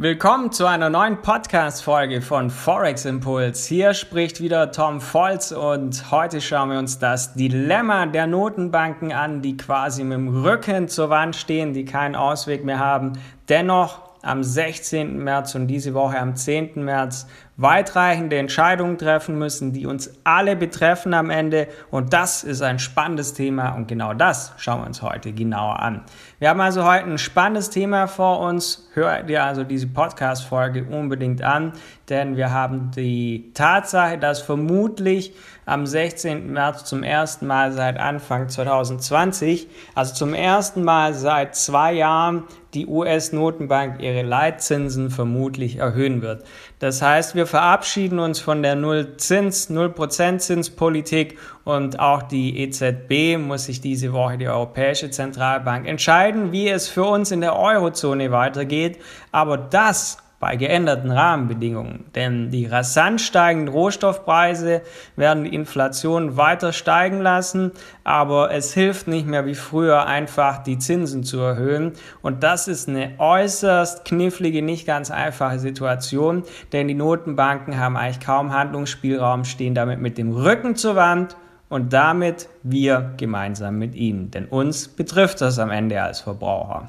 Willkommen zu einer neuen Podcast-Folge von Forex Impuls. Hier spricht wieder Tom Volz und heute schauen wir uns das Dilemma der Notenbanken an, die quasi mit dem Rücken zur Wand stehen, die keinen Ausweg mehr haben, dennoch am 16. März und diese Woche am 10. März weitreichende Entscheidungen treffen müssen, die uns alle betreffen am Ende. Und das ist ein spannendes Thema und genau das schauen wir uns heute genauer an. Wir haben also heute ein spannendes Thema vor uns. Hör dir also diese Podcast-Folge unbedingt an, denn wir haben die Tatsache, dass vermutlich am 16. März zum ersten Mal seit Anfang 2020, also zum ersten Mal seit zwei Jahren, die US-Notenbank ihre Leitzinsen vermutlich erhöhen wird. Das heißt, wir verabschieden uns von der Nullzins, Nullprozentzinspolitik und auch die EZB muss sich diese Woche die Europäische Zentralbank entscheiden, wie es für uns in der Eurozone weitergeht. Aber das bei geänderten Rahmenbedingungen. Denn die rasant steigenden Rohstoffpreise werden die Inflation weiter steigen lassen, aber es hilft nicht mehr wie früher einfach die Zinsen zu erhöhen. Und das ist eine äußerst knifflige, nicht ganz einfache Situation, denn die Notenbanken haben eigentlich kaum Handlungsspielraum, stehen damit mit dem Rücken zur Wand und damit wir gemeinsam mit ihnen. Denn uns betrifft das am Ende als Verbraucher.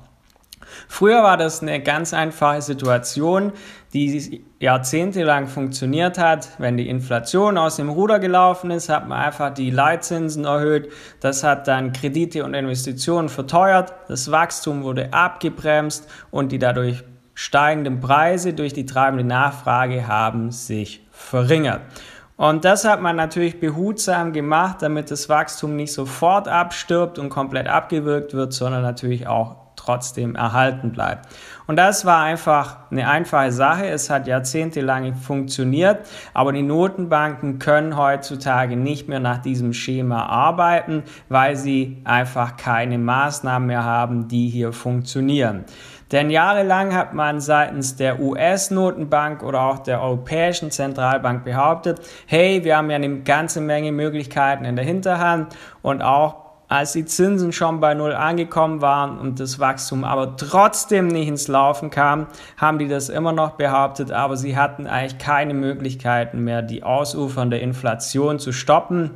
Früher war das eine ganz einfache Situation, die jahrzehntelang funktioniert hat. Wenn die Inflation aus dem Ruder gelaufen ist, hat man einfach die Leitzinsen erhöht. Das hat dann Kredite und Investitionen verteuert. Das Wachstum wurde abgebremst und die dadurch steigenden Preise durch die treibende Nachfrage haben sich verringert. Und das hat man natürlich behutsam gemacht, damit das Wachstum nicht sofort abstirbt und komplett abgewirkt wird, sondern natürlich auch trotzdem erhalten bleibt. Und das war einfach eine einfache Sache. Es hat jahrzehntelang funktioniert, aber die Notenbanken können heutzutage nicht mehr nach diesem Schema arbeiten, weil sie einfach keine Maßnahmen mehr haben, die hier funktionieren. Denn jahrelang hat man seitens der US-Notenbank oder auch der Europäischen Zentralbank behauptet, hey, wir haben ja eine ganze Menge Möglichkeiten in der Hinterhand und auch als die Zinsen schon bei Null angekommen waren und das Wachstum aber trotzdem nicht ins Laufen kam, haben die das immer noch behauptet, aber sie hatten eigentlich keine Möglichkeiten mehr, die ausufernde Inflation zu stoppen.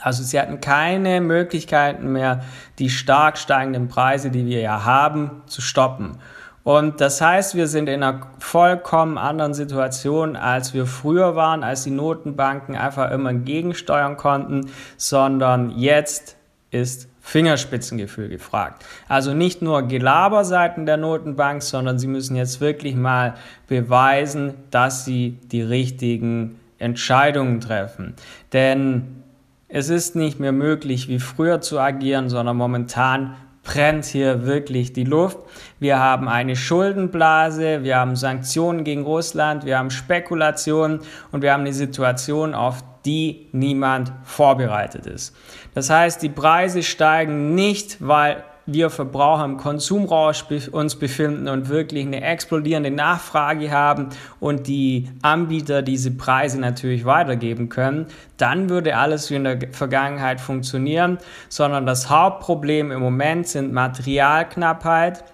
Also sie hatten keine Möglichkeiten mehr, die stark steigenden Preise, die wir ja haben, zu stoppen. Und das heißt, wir sind in einer vollkommen anderen Situation, als wir früher waren, als die Notenbanken einfach immer gegensteuern konnten, sondern jetzt ist Fingerspitzengefühl gefragt. Also nicht nur Gelaberseiten der Notenbank, sondern sie müssen jetzt wirklich mal beweisen, dass sie die richtigen Entscheidungen treffen. Denn es ist nicht mehr möglich, wie früher zu agieren, sondern momentan brennt hier wirklich die Luft. Wir haben eine Schuldenblase, wir haben Sanktionen gegen Russland, wir haben Spekulationen und wir haben eine Situation, auf die niemand vorbereitet ist. Das heißt, die Preise steigen nicht, weil wir Verbraucher im Konsumrausch uns befinden und wirklich eine explodierende Nachfrage haben und die Anbieter diese Preise natürlich weitergeben können, dann würde alles wie in der Vergangenheit funktionieren, sondern das Hauptproblem im Moment sind Materialknappheit.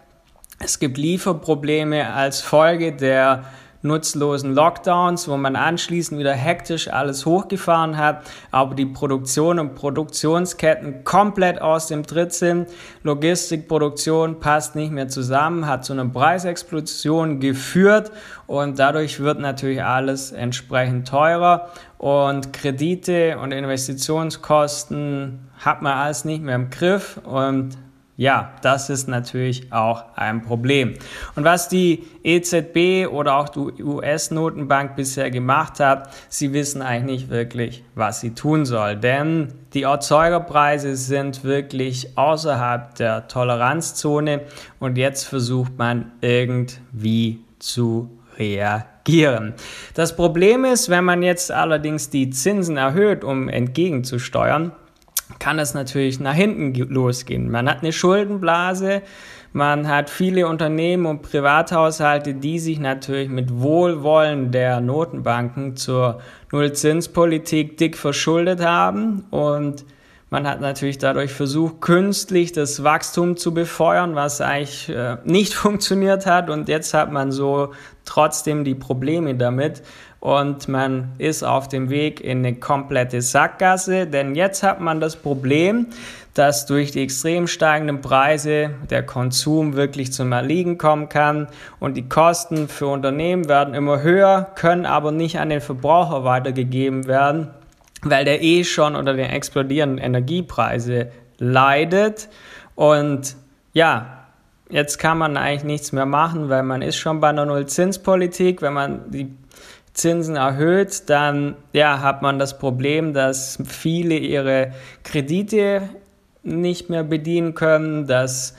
Es gibt Lieferprobleme als Folge der nutzlosen Lockdowns, wo man anschließend wieder hektisch alles hochgefahren hat, aber die Produktion und Produktionsketten komplett aus dem Tritt sind. Logistikproduktion passt nicht mehr zusammen, hat zu einer Preisexplosion geführt und dadurch wird natürlich alles entsprechend teurer und Kredite und Investitionskosten hat man alles nicht mehr im Griff und ja, das ist natürlich auch ein Problem. Und was die EZB oder auch die US-Notenbank bisher gemacht hat, sie wissen eigentlich nicht wirklich, was sie tun soll. Denn die Erzeugerpreise sind wirklich außerhalb der Toleranzzone und jetzt versucht man irgendwie zu reagieren. Das Problem ist, wenn man jetzt allerdings die Zinsen erhöht, um entgegenzusteuern, kann es natürlich nach hinten losgehen. Man hat eine Schuldenblase, man hat viele Unternehmen und Privathaushalte, die sich natürlich mit Wohlwollen der Notenbanken zur Nullzinspolitik dick verschuldet haben und Man hat natürlich dadurch versucht, künstlich das Wachstum zu befeuern, was eigentlich äh, nicht funktioniert hat. Und jetzt hat man so trotzdem die Probleme damit. Und man ist auf dem Weg in eine komplette Sackgasse, denn jetzt hat man das Problem, dass durch die extrem steigenden Preise der Konsum wirklich zum Erliegen kommen kann und die Kosten für Unternehmen werden immer höher, können aber nicht an den Verbraucher weitergegeben werden weil der eh schon unter den explodierenden Energiepreise leidet. Und ja, jetzt kann man eigentlich nichts mehr machen, weil man ist schon bei einer Nullzinspolitik. Wenn man die Zinsen erhöht, dann ja, hat man das Problem, dass viele ihre Kredite nicht mehr bedienen können, dass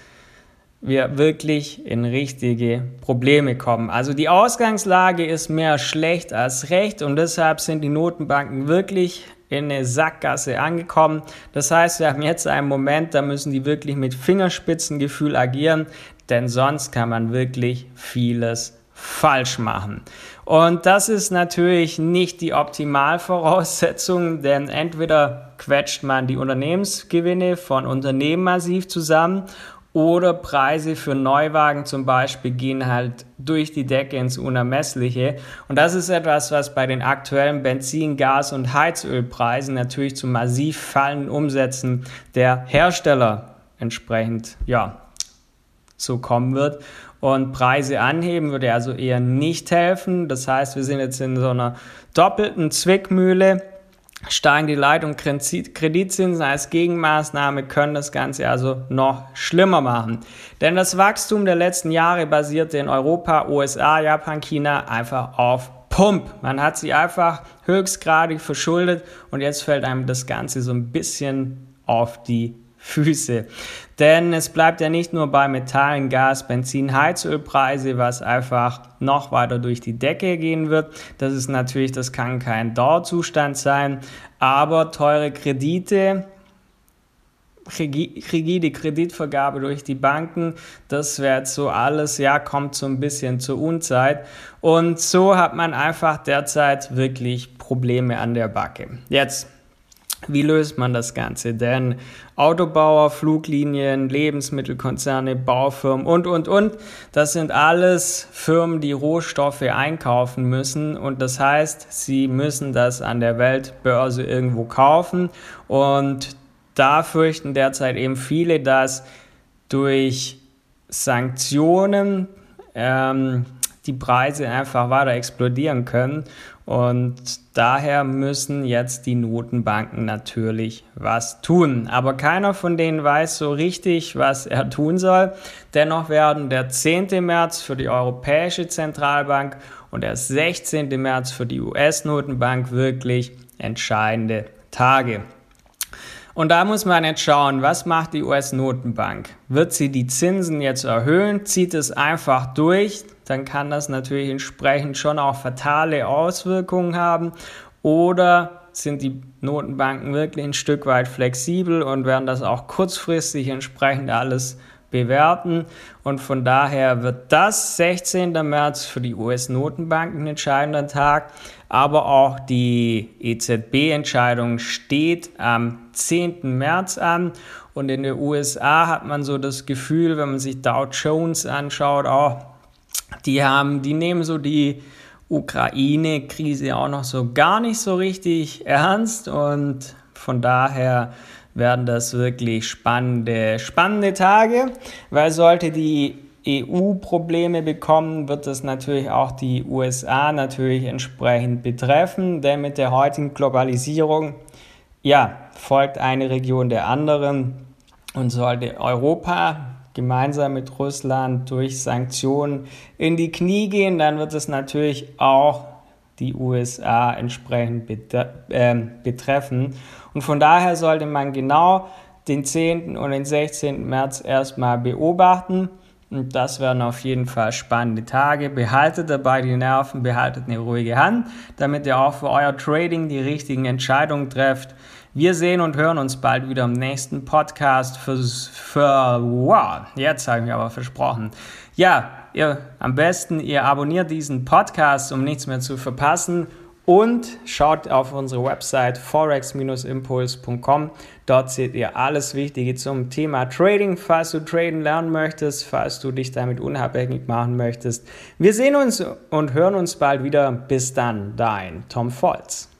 wir wirklich in richtige Probleme kommen. Also die Ausgangslage ist mehr schlecht als recht und deshalb sind die Notenbanken wirklich in eine Sackgasse angekommen. Das heißt, wir haben jetzt einen Moment, da müssen die wirklich mit Fingerspitzengefühl agieren, denn sonst kann man wirklich vieles falsch machen. Und das ist natürlich nicht die Optimalvoraussetzung, denn entweder quetscht man die Unternehmensgewinne von Unternehmen massiv zusammen oder Preise für Neuwagen zum Beispiel gehen halt durch die Decke ins Unermessliche. Und das ist etwas, was bei den aktuellen Benzin-, Gas- und Heizölpreisen natürlich zu massiv fallenden Umsätzen der Hersteller entsprechend, ja, so kommen wird. Und Preise anheben würde also eher nicht helfen. Das heißt, wir sind jetzt in so einer doppelten Zwickmühle steigen die Leit- und Kreditzinsen als Gegenmaßnahme können das Ganze also noch schlimmer machen. Denn das Wachstum der letzten Jahre basierte in Europa, USA, Japan, China einfach auf Pump. Man hat sie einfach höchstgradig verschuldet und jetzt fällt einem das Ganze so ein bisschen auf die Füße. Denn es bleibt ja nicht nur bei Metallen, Gas, Benzin, Heizölpreise, was einfach noch weiter durch die Decke gehen wird. Das ist natürlich, das kann kein Dauerzustand sein, aber teure Kredite, rigide Kreditvergabe durch die Banken, das wäre jetzt so alles, ja, kommt so ein bisschen zur Unzeit. Und so hat man einfach derzeit wirklich Probleme an der Backe. Jetzt wie löst man das Ganze? Denn Autobauer, Fluglinien, Lebensmittelkonzerne, Baufirmen und, und, und, das sind alles Firmen, die Rohstoffe einkaufen müssen. Und das heißt, sie müssen das an der Weltbörse irgendwo kaufen. Und da fürchten derzeit eben viele, dass durch Sanktionen ähm, die Preise einfach weiter explodieren können. Und daher müssen jetzt die Notenbanken natürlich was tun. Aber keiner von denen weiß so richtig, was er tun soll. Dennoch werden der 10. März für die Europäische Zentralbank und der 16. März für die US-Notenbank wirklich entscheidende Tage. Und da muss man jetzt schauen, was macht die US-Notenbank? Wird sie die Zinsen jetzt erhöhen? Zieht es einfach durch? Dann kann das natürlich entsprechend schon auch fatale Auswirkungen haben. Oder sind die Notenbanken wirklich ein Stück weit flexibel und werden das auch kurzfristig entsprechend alles bewerten. Und von daher wird das 16. März für die US-Notenbanken ein entscheidender Tag. Aber auch die EZB-Entscheidung steht am 10. März an. Und in den USA hat man so das Gefühl, wenn man sich Dow Jones anschaut, auch die haben, die nehmen so die Ukraine-Krise auch noch so gar nicht so richtig ernst und von daher werden das wirklich spannende, spannende Tage, weil sollte die EU Probleme bekommen, wird das natürlich auch die USA natürlich entsprechend betreffen, denn mit der heutigen Globalisierung, ja, folgt eine Region der anderen. Und sollte Europa gemeinsam mit Russland durch Sanktionen in die Knie gehen, dann wird es natürlich auch die USA entsprechend äh, betreffen. Und von daher sollte man genau den 10. und den 16. März erstmal beobachten. Und das werden auf jeden Fall spannende Tage. Behaltet dabei die Nerven, behaltet eine ruhige Hand, damit ihr auch für euer Trading die richtigen Entscheidungen trefft. Wir sehen und hören uns bald wieder im nächsten Podcast für, für wow, jetzt habe ich mir aber versprochen. Ja, ihr, am besten ihr abonniert diesen Podcast, um nichts mehr zu verpassen und schaut auf unsere Website forex-impuls.com. Dort seht ihr alles Wichtige zum Thema Trading, falls du traden lernen möchtest, falls du dich damit unabhängig machen möchtest. Wir sehen uns und hören uns bald wieder. Bis dann, dein Tom Volz.